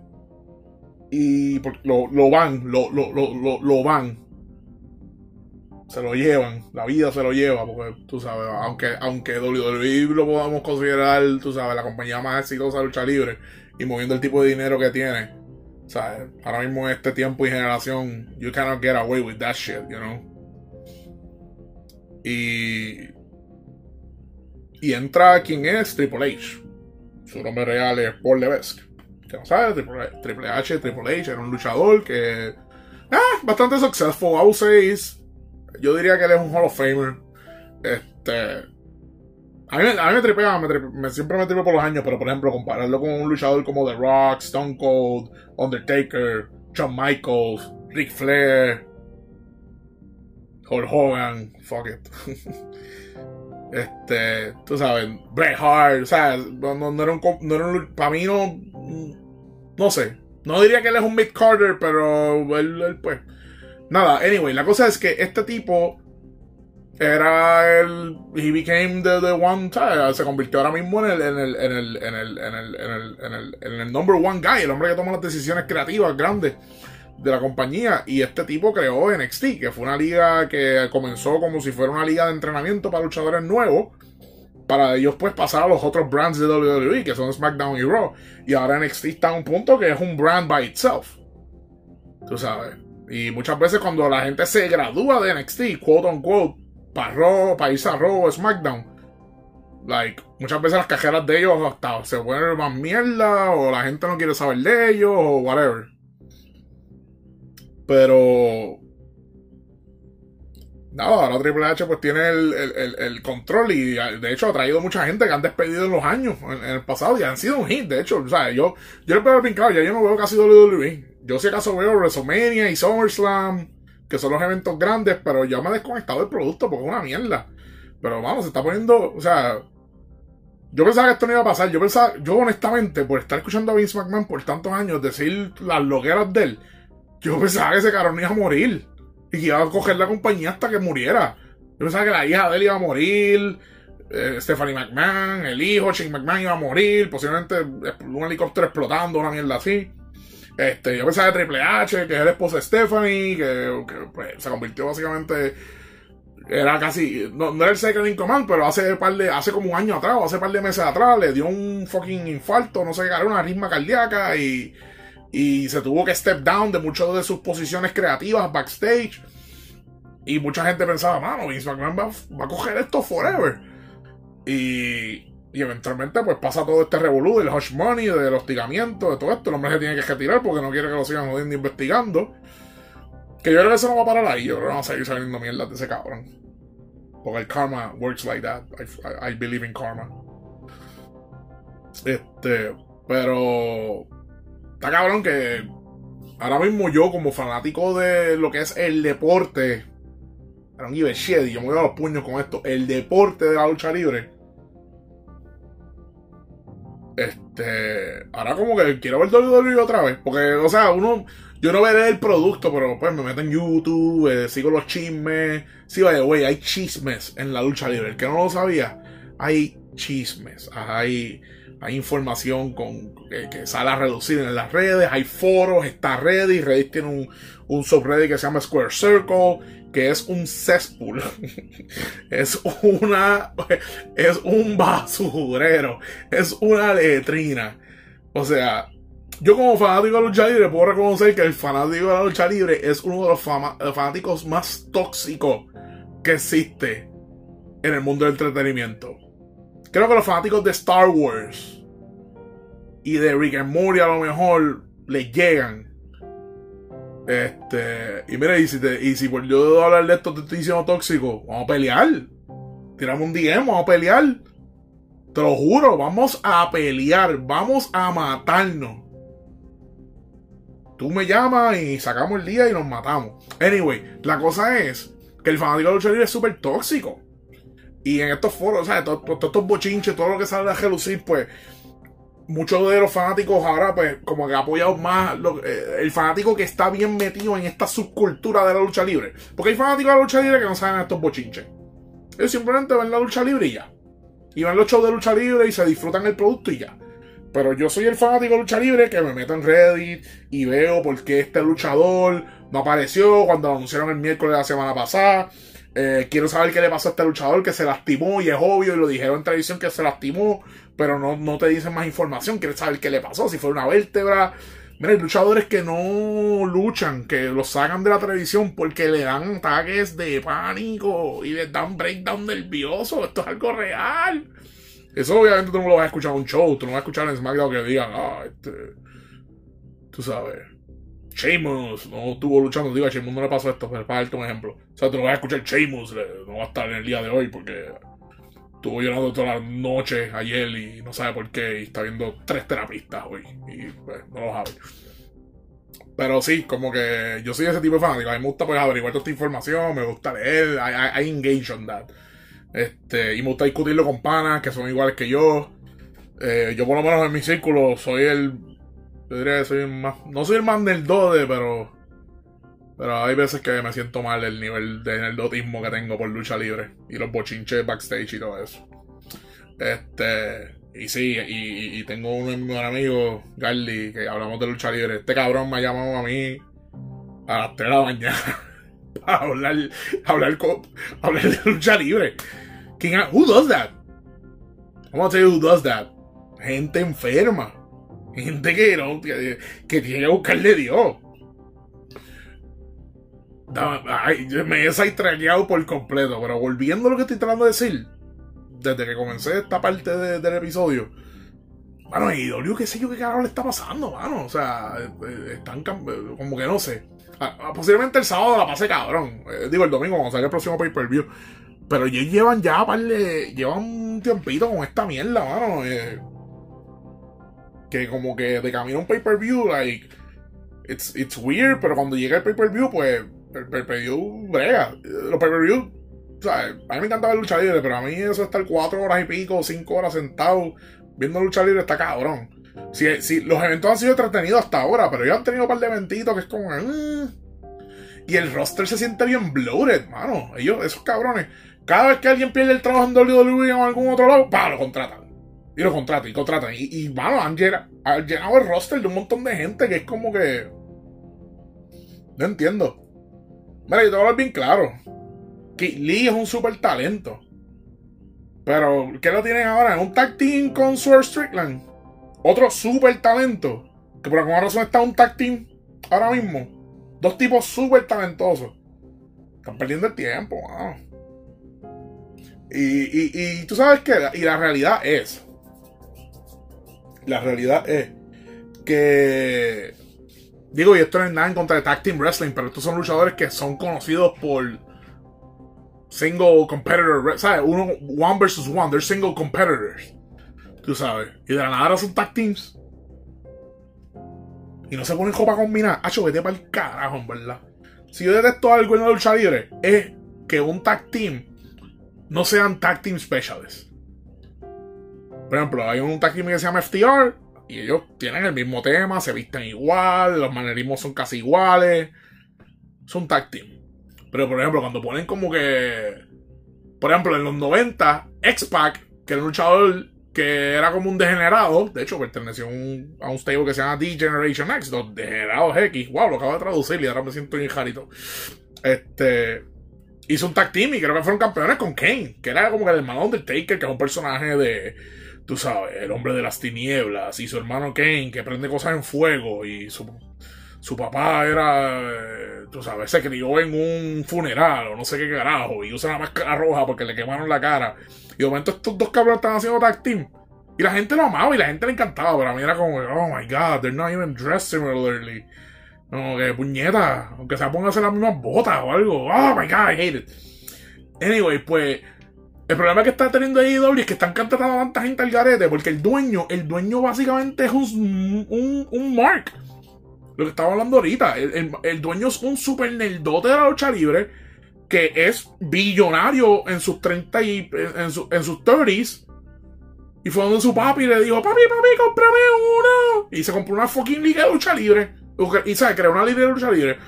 y lo, lo van, lo, lo, lo, lo van se lo llevan, la vida se lo lleva, porque tú sabes, aunque, aunque WWE lo podamos considerar, tú sabes, la compañía más exitosa de lucha libre y moviendo el tipo de dinero que tiene, ¿sabes? Ahora mismo en este tiempo y generación, you cannot get away with that shit, you know. Y. Y entra quien es Triple H. Su nombre real es Paul Levesque. Que no sabe, Triple, H, Triple H era un luchador que. Ah, bastante successful, I would say yo diría que él es un Hall of Famer. Este. A mí, a mí me tripea, me, siempre me tripea por los años, pero por ejemplo, compararlo con un luchador como The Rock, Stone Cold, Undertaker, Shawn Michaels, Ric Flair, Hulk Hogan, fuck it. este, tú sabes, Bret Hart, o sea, no, era un, no era un. Para mí no. No sé. No diría que él es un Mick Carter, pero él pues Nada, anyway, la cosa es que este tipo era el. He became the, one. Se convirtió ahora mismo en el, en el number one guy, el hombre que toma las decisiones creativas grandes de la compañía. Y este tipo creó NXT, que fue una liga que comenzó como si fuera una liga de entrenamiento para luchadores nuevos. Para ellos, pues, pasar a los otros brands de WWE, que son SmackDown y Raw. Y ahora NXT está a un punto que es un brand by itself. Tú sabes. Y muchas veces cuando la gente se gradúa de NXT, quote unquote, para, Raw, para a Raw SmackDown, Like, muchas veces las cajeras de ellos hasta se vuelven más mierda, o la gente no quiere saber de ellos, o whatever. Pero. Nada, ahora Triple H pues tiene el, control y de hecho ha traído mucha gente que han despedido en los años, en, el pasado, y han sido un hit. De hecho, o sea, yo, yo le puedo pincar, ya yo no veo casi WWE. Yo si acaso veo WrestleMania y SummerSlam, que son los eventos grandes, pero ya me he desconectado del producto porque es una mierda. Pero vamos, se está poniendo, o sea, yo pensaba que esto no iba a pasar. Yo pensaba, yo honestamente, por estar escuchando a Vince McMahon por tantos años decir las loqueras de él, yo pensaba que ese cabrón iba a morir. Y que iba a coger la compañía hasta que muriera. Yo pensaba que la hija de él iba a morir. Eh, Stephanie McMahon, el hijo, Shane McMahon iba a morir. Posiblemente un helicóptero explotando, una mierda así. Este, yo pensaba que Triple H, que es el esposo de Stephanie, que, pues, se convirtió básicamente era casi, no, era el second in command, pero hace par de, hace como un año atrás, o hace par de meses atrás, le dio un fucking infarto, no sé qué, una ritma cardíaca y, y se tuvo que step down de muchas de sus posiciones creativas backstage. Y mucha gente pensaba, mano, Vince McMahon va, a coger esto forever. Y, y eventualmente pues pasa todo este revolú del hush money, del hostigamiento, de todo esto. El hombre se tiene que retirar porque no quiere que lo sigan jodiendo investigando. Que yo creo que eso no va a parar ahí. Yo creo que vamos a seguir saliendo mierda de ese cabrón. Porque el karma works like that. I, believe in karma. Este. Pero. Está cabrón que. Ahora mismo yo, como fanático de lo que es el deporte. I don't give a shit. Yo me voy a los puños con esto. El deporte de la lucha libre. Este. Ahora como que quiero ver WWE otra vez. Porque, o sea, uno yo no veré el producto, pero pues me meto en YouTube, eh, sigo los chismes. Sí, vaya, güey, hay chismes en la lucha libre. El que no lo sabía, hay chismes. Hay, hay información con, que, sale a reducir en las redes, hay foros, está Reddit. Reddit tiene un, un subreddit que se llama Square Circle, que es un cesspool. es una. Es un basurero. Es una letrina. O sea, yo como fanático de la lucha libre puedo reconocer que el fanático de la lucha libre es uno de los fanáticos más tóxicos que existe en el mundo del entretenimiento. Creo que los fanáticos de Star Wars y de Rick and Morty a lo mejor les llegan. Este, y mira, y si, y si por yo hablar de esto te estoy diciendo tóxico, vamos a pelear. Tiramos un DM, vamos a pelear. Te lo juro, vamos a pelear, vamos a matarnos. Tú me llamas y sacamos el día y nos matamos. Anyway, la cosa es que el fanático de lucha libre es súper tóxico. Y en estos foros, sea, todos estos bochinches, todo lo que sale a relucir, pues muchos de los fanáticos ahora, pues, como que apoyado más eh, el fanático que está bien metido en esta subcultura de la lucha libre. Porque hay fanáticos de la lucha libre que no saben estos bochinches. Ellos simplemente ven la lucha libre y ya. Y ven los shows de lucha libre y se disfrutan el producto y ya. Pero yo soy el fanático de lucha libre que me meto en Reddit y veo por qué este luchador no apareció cuando lo anunciaron el miércoles de la semana pasada. Eh, quiero saber qué le pasó a este luchador que se lastimó y es obvio y lo dijeron en televisión que se lastimó, pero no, no te dicen más información. Quieres saber qué le pasó, si fue una vértebra. Mira, hay luchadores que no luchan, que los sacan de la televisión porque le dan ataques de pánico y les dan breakdown nervioso. Esto es algo real. Eso obviamente tú no lo vas a escuchar en un show, tú no vas a escuchar en SmackDown que digan, ah, este. Tú sabes. Sheamus no estuvo luchando, digo, a Sheamus no le pasó esto, pero para darte un ejemplo. O sea, tú no vas a escuchar Sheamus, no va a estar en el día de hoy porque estuvo llorando toda la noche ayer y no sabe por qué y está viendo tres terapistas hoy y pues no lo sabe. Pero sí, como que yo soy ese tipo de fanático. A mí me gusta pues averiguar toda esta información, me gusta leer, I, I engage on that. Este, y me gusta discutirlo con panas que son iguales que yo. Eh, yo por lo menos en mi círculo soy el... Yo diría que soy más... No soy el más nerdode, pero... Pero hay veces que me siento mal el nivel de nerdotismo que tengo por lucha libre. Y los bochinches backstage y todo eso. Este... Y sí, y, tengo un, buen amigo, Garly, que hablamos de lucha libre. Este cabrón me ha llamado a mí a las 3 de la mañana a hablar, hablar, hablar de lucha libre. ¿Quién, who does that? I'm gonna tell you who does that. Gente enferma. Gente que, no, que, tiene que buscarle Dios. me he extrañado por completo, pero volviendo a lo que estoy tratando de decir, desde que comencé esta parte del episodio. Bueno, y W, qué sé yo qué carajo le está pasando, mano. O sea, eh, están como que no sé. Ah, ah, posiblemente el sábado la pasé cabrón. Eh, digo, el domingo cuando salga el próximo pay-per-view. Pero ellos llevan ya, parle, llevan un tiempito con esta mierda, mano. Eh, que como que de camino a un pay-per-view, like, it's, it's weird, pero cuando llega el pay-per-view, pues, el pay-per-view brega. Los pay-per-view, o sea, a mí me encanta ver lucha libre, pero a mí eso estar cuatro horas y pico, cinco horas sentado viendo lucha libre está cabrón. Si, si, los eventos han sido entretenidos hasta ahora, pero ellos han tenido un par de eventitos que es como. Mm". Y el roster se siente bien bloated, mano. Ellos, esos cabrones, cada vez que alguien pierde el trabajo en WWE o en algún otro lado, pa, lo contratan. Y lo contratan, y contratan. Y, y mano, han llenado, el roster de un montón de gente que es como que. No entiendo. Mira, yo te voy bien claro. Que Lee es un super talento. Pero, ¿qué lo tienen ahora? Un tag team con Swerve Strickland. Otro super talento. Que por alguna razón está un tag team ahora mismo. Dos tipos super talentosos. Están perdiendo el tiempo, Y, y, tú sabes que, y la realidad es, la realidad es que, digo, y esto no es nada en contra de Tag Team Wrestling, pero estos son luchadores que son conocidos por single competitor, ¿sabes? Uno, one versus one, they're single competitors. Tú sabes. Y de la nada son tag teams. Y no se ponen copa combinar. Hacho, vete para el carajo, en verdad. Si yo detesto algo en la lucha libre, es que un tag team no sean tag team specialists. Por ejemplo, hay un team que se llama FTR y ellos tienen el mismo tema, se visten igual, los manerismos son casi iguales. Son tag team. Pero, por ejemplo, cuando ponen como que. Por ejemplo, en los 90, X-Pac, que era un luchador que era como un degenerado, de hecho, perteneció a un stable que se llama D-Generation X, los degenerados X. Wow, lo acabo de traducir y ahora me siento bien jarito. Este. Hizo un tag team y creo que fueron campeones con Kane, que era como que el hermano Undertaker, que es un personaje de. Tú sabes, el hombre de las tinieblas, y su hermano Kane, que prende cosas en fuego, y su su papá era, eh, tú sabes, se crió en un funeral o no sé qué carajo y usa la máscara roja porque le quemaron la cara. Y de momento estos dos cabrones están haciendo tag team. Y la gente lo amaba y la gente le encantaba, pero a mí era como, oh my god, they're not even dressed similarly. Como que puñeta, aunque se pongan a hacer las mismas botas o algo. Oh my god, I hate it. Anyway, pues. El problema que está teniendo AEW es que están contratando a tanta gente al garete porque el dueño, el dueño básicamente es un, un, un mark. Lo que estaba hablando ahorita. El, dueño es un super nerdote de la lucha libre que es billonario en sus 30 y en, sus 30s. Y fue donde su papi le dijo, papi, papi, cómprame uno. Y se compró una fucking liga de lucha libre. Y sabe, creó una liga de lucha libre.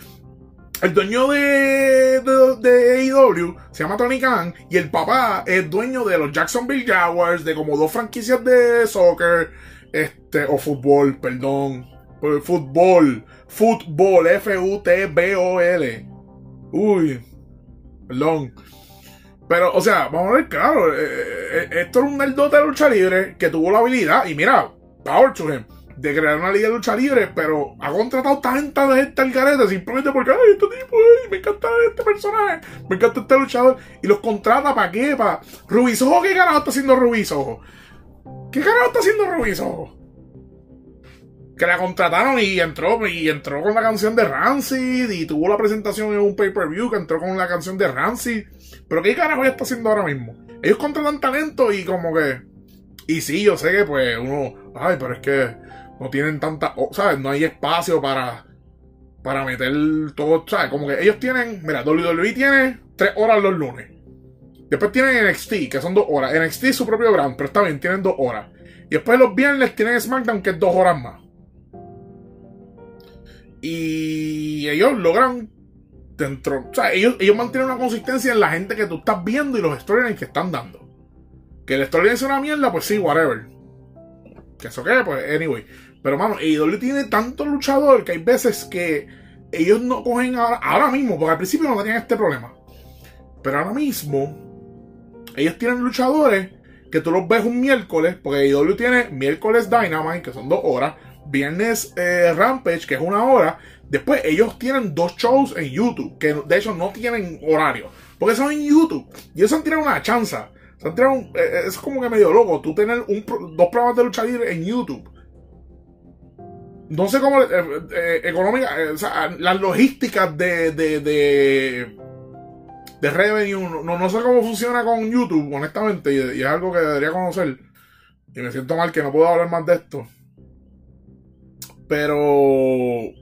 El dueño de, de, de, AEW se llama Tony Khan y el papá es dueño de los Jacksonville Jaguars, de como dos franquicias de soccer, este, o fútbol, perdón. Fútbol. Fútbol. F-U-T-B-O-L. Uy. Perdón. Pero, o sea, vamos a ver, claro. Eh, eh, esto es un nerdote de lucha libre que tuvo la habilidad. Y mira, power to him. De crear una liga de lucha libre, pero ha contratado tanta gente al garete simplemente porque, ay, este tipo, me encanta este personaje, me encanta este luchador. Y los contrata para qué? Para Rubisojo, ¿qué carajo está haciendo Rubisojo? ¿Qué carajo está haciendo Rubisojo? que la contrataron y entró y entró con la canción de Rancid y tuvo la presentación en un pay-per-view que entró con la canción de Rancid. Pero ¿qué carajo está haciendo ahora mismo? Ellos contratan talento y como que... Y sí, yo sé que pues uno... Ay, pero es que no tienen tanta... ¿Sabes? No hay espacio para... Para meter todo... ¿Sabes? Como que ellos tienen... Mira, WWE tiene tres horas los lunes. Después tienen NXT, que son dos horas. NXT es su propio brand, pero está bien, tienen dos horas. Y después los viernes tienen SmackDown, que es dos horas más. Y ellos logran dentro, o sea, ellos, ellos mantienen una consistencia en la gente que tú estás viendo y los storylines que están dando. Que el storyline es una mierda, pues sí, whatever. Que eso qué, pues, anyway. Pero, mano, AEW tiene tanto luchador que hay veces que ellos no cogen ahora, mismo, porque al principio no tenían este problema. Pero ahora mismo, ellos tienen luchadores que tú los ves un miércoles, porque AEW tiene miércoles Dynamite, que son dos horas, viernes eh, Rampage, que es una hora. Después ellos tienen dos shows en YouTube, que de hecho no tienen horario, porque son en YouTube. Y ellos han tirado una chanza. Eh, es como que medio loco. Tú tener un, dos programas de lucha libre en YouTube. No sé cómo. Eh, económica. o sea, las logísticas de. de, de, de revenue. No, no sé cómo funciona con YouTube, honestamente. y es algo que debería conocer. Y me siento mal que no puedo hablar más de esto. Pero.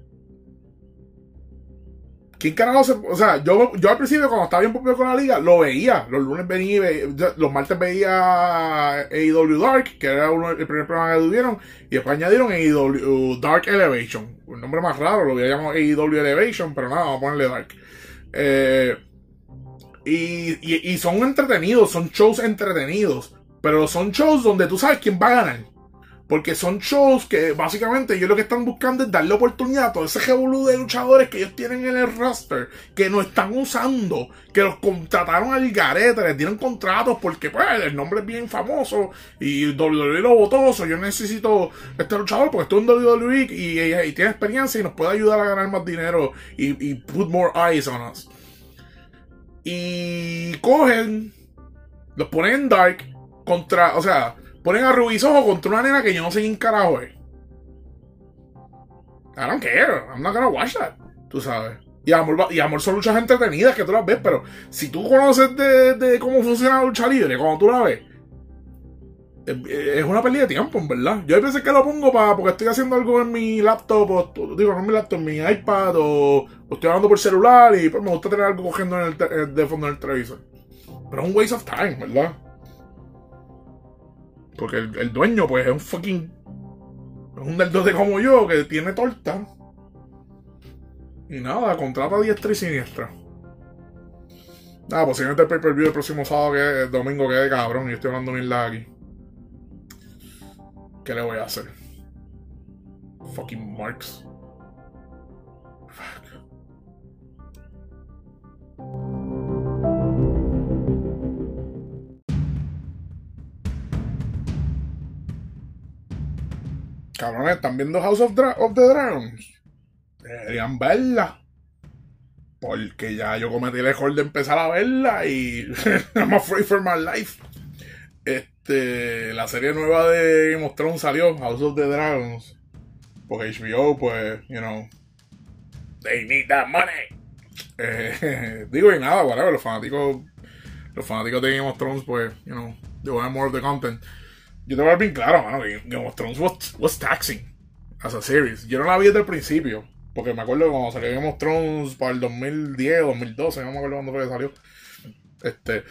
¿Quién carajo se.? O sea, yo, yo al principio, cuando estaba bien popular con la liga, lo veía. Los lunes venía Los martes veía AEW Dark, que era uno, el primer programa que tuvieron. Y después añadieron AEW Dark Elevation. Un nombre más raro, lo había llamado AEW Elevation, pero nada, vamos a ponerle Dark. Eh, y, y son entretenidos, son shows entretenidos. Pero son shows donde tú sabes quién va a ganar. Porque son shows que básicamente ellos lo que están buscando es darle oportunidad a todo ese revolú de luchadores que ellos tienen en el roster, que no están usando, que los contrataron al garete, les dieron contratos porque pues el nombre es bien famoso y WWE lo votó, yo necesito este luchador porque estoy en WWE y, tiene experiencia y nos puede ayudar a ganar más dinero y, y put more eyes on us. Y cogen, los ponen en Dark contra, o sea, ponen a Rubisojo contra una nena que yo no sé quién carajo es. I don't care. I'm not gonna watch that. Tú sabes. Y amor, y amor son luchas entretenidas que tú las ves, pero si tú conoces de, cómo funciona la lucha libre, cuando tú la ves, es una pérdida de tiempo, en verdad. Yo hay veces que lo pongo para porque estoy haciendo algo en mi laptop, o, digo, no en mi laptop, en mi iPad, o, estoy hablando por celular y pues me gusta tener algo cogiendo en el, de fondo en el televisor. Pero es un waste of time, ¿verdad? Porque el, dueño, pues, es un fucking. Es un del de como yo que tiene torta. Y nada, contrata diestra y siniestra. Nada, posiblemente el pay-per-view el próximo sábado, que es domingo, que de cabrón. Y estoy hablando mierda aquí. ¿Qué le voy a hacer? Fucking Marks. Cabrones, ¿están viendo House of, of the Dragons? Deberían verla. Porque ya yo cometí el error de empezar a verla y I'm afraid for my life. Este, la serie nueva de Game of Thrones salió, House of the Dragons. Porque HBO, pues, you know, they need that money. Eh, digo, y nada, whatever, los fanáticos, los fanáticos de Game of Thrones, pues, you know, they want more of the content. Yo te voy a ver bien claro, mano, que Game of Thrones was, taxing as a series. Yo no la vi desde el principio, porque me acuerdo cuando salió Game of Thrones para el 2010 o 2012, no me acuerdo cuándo fue que salió. Este,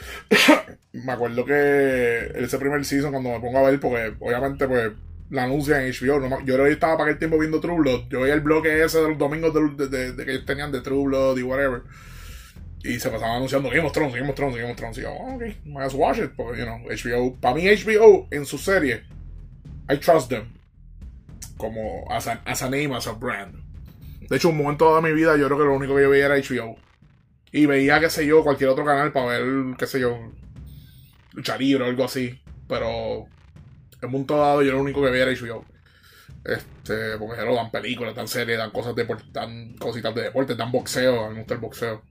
me acuerdo que ese primer season cuando me pongo a ver, porque obviamente pues la anuncia en HBO, yo estaba para aquel tiempo viendo True Blood, yo veía el bloque ese de los domingos de, de que ellos tenían de True Blood y whatever. Y se pasaban anunciando Game of Thrones, Game of Thrones, Game of Thrones. Y yo, oh, ok, might watch it. Porque, you know, HBO, para mí HBO en su serie, I trust them. Como as a, as a name, as a brand. De hecho, un momento de mi vida, yo creo que lo único que yo veía era HBO. Y veía, qué sé yo, cualquier otro canal para ver, qué sé yo, lucha libre o algo así. Pero en un momento dado, yo lo único que veía era HBO. Este, porque no dan películas, dan series, dan cosas de dan cositas de deporte, dan boxeo, a mí me boxeo.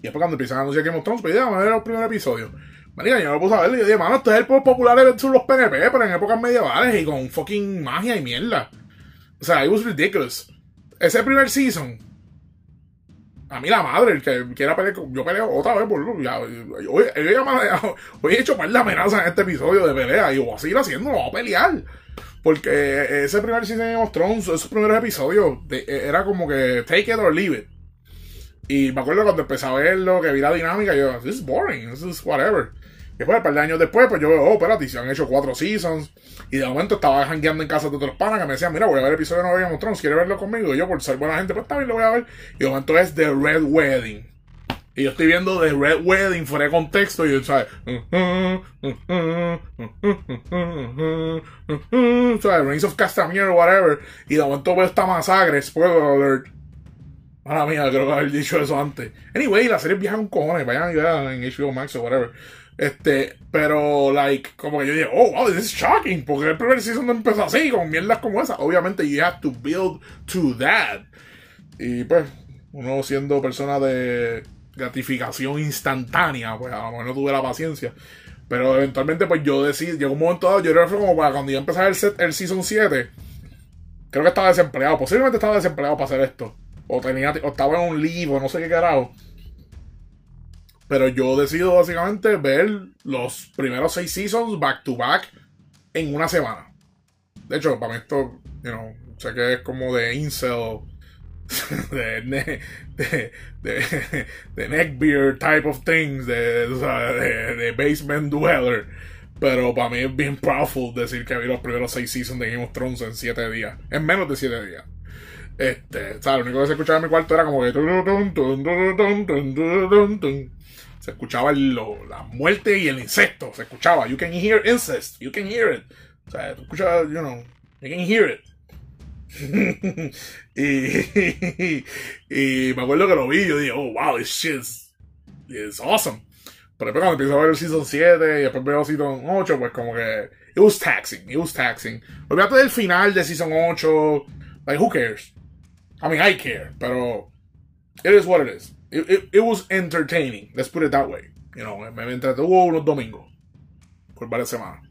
Y después cuando empiezan a anunciar Game of Thrones, pues ya, a ver los primeros episodios. María, yo no lo puse a ver. Y yo dije, mano, esto es el popular de los PNP, pero en épocas medievales y con fucking magia y mierda. O sea, it was ridiculous. Ese primer season. A mí la madre, el que quiera pelear, yo peleo otra vez por ya, hoy, hoy, he hecho par de amenazas en este episodio de pelea y voy a seguir haciendo, voy a pelear. Porque ese primer season de Game of Thrones, esos primeros episodios, era como que take it or leave it. Y me acuerdo cuando empecé a verlo, que vi la dinámica, yo, this is boring, this is whatever. Después, un par de años después, pues yo veo, oh, espérate, se han hecho cuatro seasons. Y de momento estaba jangueando en casa de otros panas que me decían, mira, voy a ver el episodio de Game of Thrones, ¿quieres verlo conmigo? Y yo, por ser buena gente, pues también lo voy a ver. Y de momento es The Red Wedding. Y yo estoy viendo The Red Wedding fuera de contexto y yo, ¿sabes? ¿Sabes? Reigns of Castamere whatever. Y de momento veo esta masacre, spoiler alert Mala mía, creo que haber dicho eso antes. Anyway, la serie vieja un cojones, vayan a ver en HBO Max o whatever. Este, pero, like, como que yo dije, oh, wow, this is shocking, porque el primer season no empezó así, con mierdas como esa. Obviamente, you have to build to that. Y pues, uno siendo persona de gratificación instantánea, pues a lo mejor no tuve la paciencia. Pero eventualmente, pues yo decidí, llegó un momento dado, yo fue como para cuando yo empezaba el, el Season 7, creo que estaba desempleado, posiblemente estaba desempleado para hacer esto. O, tenía, estaba en un libro, no sé qué carajo. Pero yo decido básicamente ver los primeros seis seasons back to back en una semana. De hecho, para mí esto, you know, sé que es como de incel de, neckbeard type of things, de, de, basement dweller. Pero para mí es bien powerful decir que vi los primeros seis seasons de Game of Thrones en siete días. En menos de siete días. Este, sea, lo único que se escuchaba en mi cuarto era como que. Se escuchaba la muerte y el insecto. Se escuchaba. You can hear incest. You can hear it. O sea, tú escuchas, you know, you can hear it. y, me acuerdo que lo vi, yo dije, oh wow, this shit is, awesome. Pero después cuando empiezo a ver el Season 7 y después veo Season 8, pues como que. It was taxing, it was taxing. Olvídate del final de Season 8. Like, who cares? I mean, I care, pero. It is what it is. It, it, it was entertaining, let's put it that way. You know, me entretuvo unos domingos. Por varias semanas.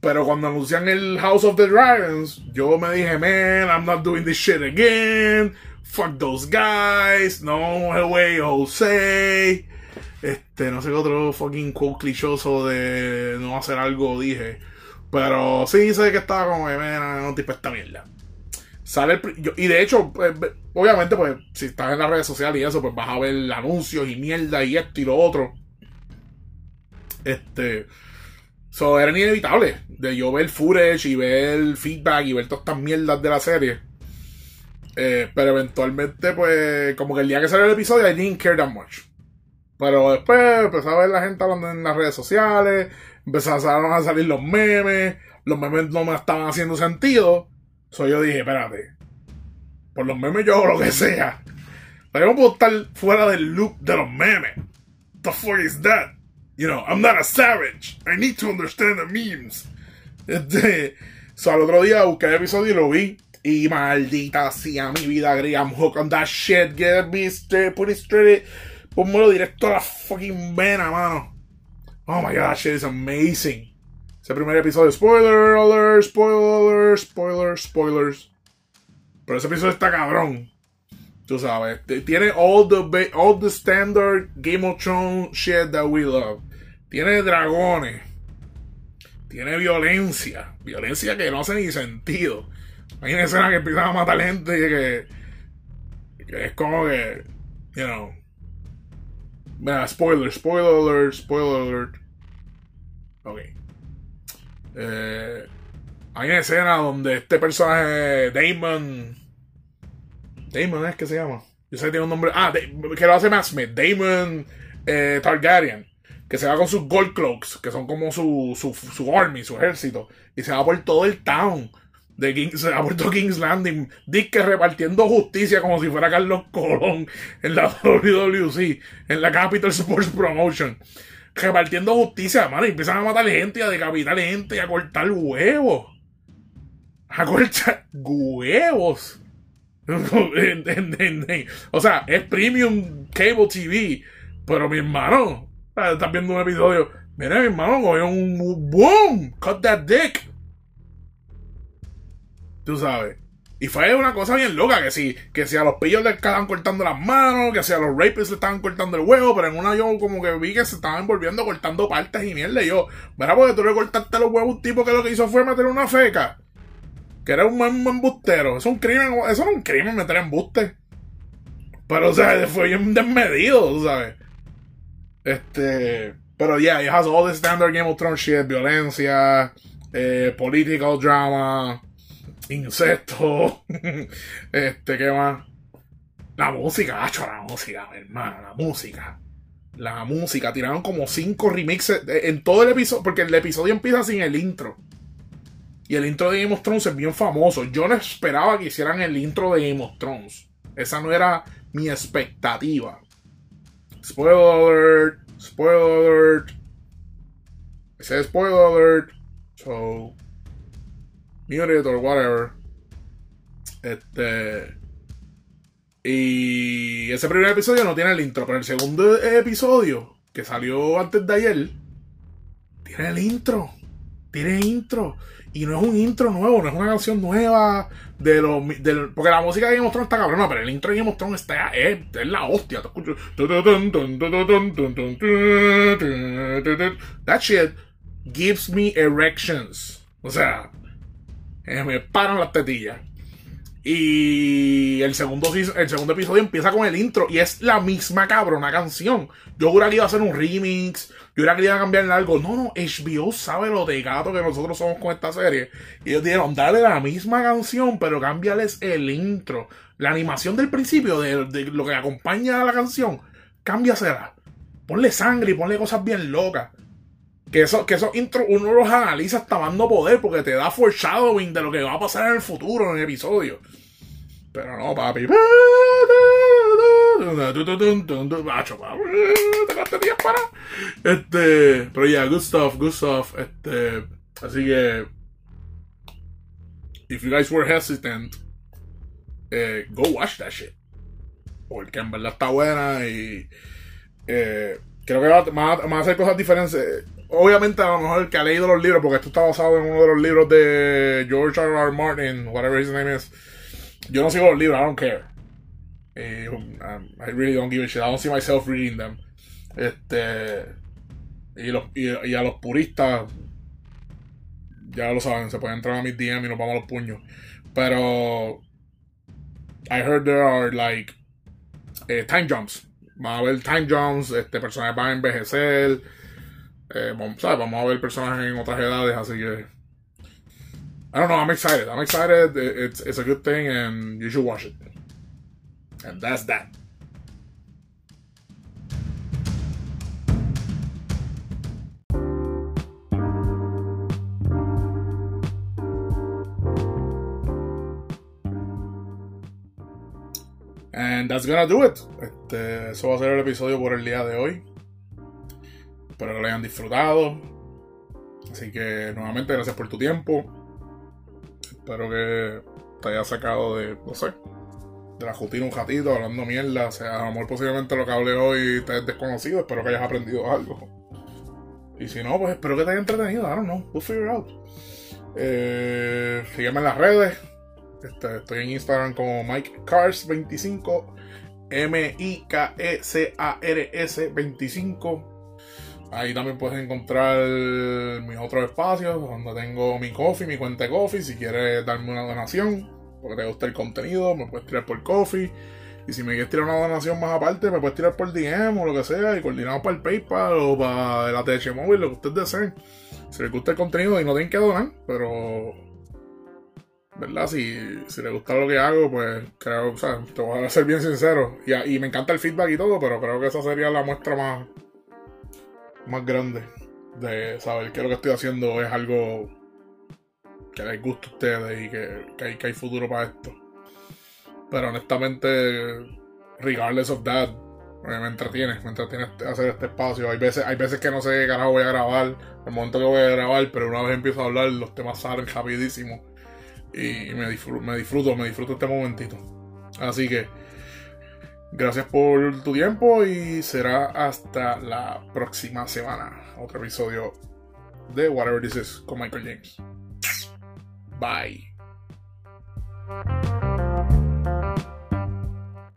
Pero cuando anuncian el House of the Dragons, yo me dije, man, I'm not doing this shit again. Fuck those guys. No way, Jose. Este, no sé qué otro fucking quote clichoso de no hacer algo dije. Pero sí sé que estaba como, man, no tipo esta mierda. Sale el, y de hecho, pues, obviamente, pues, si estás en las redes sociales y eso, pues vas a ver anuncios y mierda y esto y lo otro. Este. So, era inevitable de yo ver footage y ver feedback y ver todas estas mierdas de la serie. Eh, pero eventualmente, pues, como que el día que salió el episodio, I didn't care that much. Pero después empezó a ver la gente hablando en las redes sociales, empezaron a salir los memes, los memes no me estaban haciendo sentido. So yo dije, espérate, por los memes yo hago lo que sea. Pero yo no puedo estar fuera del loop de los memes. The fuck is that? You know, I'm not a savage. I need to understand the memes. Este, so, al otro día busqué el episodio y lo vi. Y maldita sea mi vida gría. I'm hooked on that shit. Get me straight. Put it straight. Pónmelo directo a la fucking vena, mano. Oh my god, that shit is amazing. Ese primer episodio. Spoiler alert, spoiler, spoiler, spoilers. Pero ese episodio está cabrón. Tú sabes, tiene all the, all the standard Game of Thrones shit that we love. Tiene dragones. Tiene violencia. Violencia que no hace ni sentido. Hay una escena que empiezan a matar gente y que, que es como que, you know. Spoiler, spoiler alert, spoiler alert. Ok. Eh, hay una escena donde este personaje, Damon, Damon es que se llama. Yo sé que tiene un nombre. Ah, que lo hace Matt Smith. Damon eh, Targaryen. Que se va con sus Gold Cloaks, que son como su, su, su army, su ejército. Y se va por todo el town. De se va por todo King's Landing. Dick que repartiendo justicia como si fuera Carlos Colón en la WWC, en la Capital Sports Promotion. Repartiendo justicia, mano. Y empiezan a matar gente, a decapitar gente, a cortar huevos. A cortar huevos. o sea, es premium cable TV. Pero mi hermano, estás viendo un episodio. Mira, mi hermano, cogió un boom, cut that dick. Tú sabes. Y fue una cosa bien loca, que si, que si a los pillos le estaban cortando las manos, que si a los rapists le estaban cortando el huevo, pero en una yo como que vi que se estaban envolviendo cortando partes y mierda. Y yo, mira, porque tú le cortaste los huevos a un tipo que lo que hizo fue meter una feca que era un embustero. Es un crimen, eso no es un crimen meter embuste. Pero, o sea, fue bien desmedido, ¿sabes? Este. Pero, yeah, it has all the standard Game of Thrones shit: violencia, eh, political drama, insectos. este, ¿qué más? La música, hacho, la música, hermano, la música. La música, tiraron como cinco remixes en todo el episodio, porque el episodio empieza sin el intro. Y el intro de Game of Thrones es bien famoso. Yo no esperaba que hicieran el intro de Game of Thrones. Esa no era mi expectativa. Spoiler alert. Spoiler alert. Ese spoiler alert. So. Whatever. Este. Y ese primer episodio no tiene el intro, pero el segundo episodio, que salió antes de ayer, tiene el intro. Tiene intro. Y no es un intro nuevo, no es una canción nueva de los. porque la música de Game of Thrones está cabrona, pero el intro de Game of Thrones está, es, la hostia. That shit gives me erections. O sea, me paran las tetillas. Y el segundo, el segundo episodio empieza con el intro y es la misma cabrona canción. Yo juraría que iba a hacer un remix, yo hubiera querido cambiarle algo. No, no, HBO sabe lo de gato que nosotros somos con esta serie. Y ellos dijeron, dale la misma canción, pero cámbiales el intro. La animación del principio, de, de lo que acompaña a la canción, cámbiasela. Ponle sangre y ponle cosas bien locas. Que, eso, que esos intros uno los analiza hasta mando poder porque te da foreshadowing de lo que va a pasar en el futuro en el episodio. Pero no, papi. Este. Pero ya, good stuff, good stuff. Este. Así que. If you guys were hesitant, eh, go watch that shit. Porque en verdad está buena y. Eh, creo que va, va, a hacer cosas diferentes obviamente a lo mejor el que ha leído los libros, porque esto está basado en uno de los libros de George R. R. Martin, whatever his name is. Yo no sigo los libros, I don't care. Um, I really don't give a shit. I don't see myself reading them. Este. Y, los, y, a los puristas, ya lo saben, se pueden entrar a mis DM y nos vamos a los puños. Pero. I heard there are like. Eh, time jumps. Va a haber time jumps, este, personajes van a envejecer eh, vamos, vamos a ver personajes en otras edades, así que. I don't know, I'm excited. I'm excited. It's, it's a good thing and you should watch it. And that's that. And that's gonna do it. Este, eso va a ser el episodio por el día de hoy. Espero que lo hayan disfrutado. Así que nuevamente gracias por tu tiempo. Espero que te haya sacado de, no sé, de la rutina un ratito, hablando mierda. O sea, a lo mejor posiblemente lo que hablé hoy te es desconocido. Espero que hayas aprendido algo. Y si no, pues espero que te haya entretenido. I don't know. We'll figure out. Eh, sígueme en las redes. Este, estoy en Instagram como Mike Cars25. M-I-K-E-C-A-R-S 25. Ahí también puedes encontrar mis otros espacios donde tengo mi coffee, mi cuenta de coffee. Si quieres darme una donación porque te gusta el contenido, me puedes tirar por coffee. Y si me quieres tirar una donación más aparte, me puedes tirar por DM o lo que sea. Y coordinamos para el PayPal o para el ATH móvil, lo que ustedes deseen. Si les gusta el contenido y no tienen que donar, pero. ¿Verdad? Si, si les gusta lo que hago, pues creo, o sea, te voy a ser bien sincero. Y, y me encanta el feedback y todo, pero creo que esa sería la muestra más más grande de saber que lo que estoy haciendo es algo que les gusta a ustedes y que, hay, que hay futuro para esto. Pero honestamente, regardless of that, eh, me entretiene, me entretiene hacer este espacio. Hay veces, hay veces que no sé qué carajo voy a grabar, el momento que voy a grabar, pero una vez empiezo a hablar, los temas salen rapidísimo. Y me disfruto, me disfruto, me disfruto este momentito. Así que Gracias por tu tiempo y será hasta la próxima semana. Otro episodio de Whatever This Is con Michael James. Bye.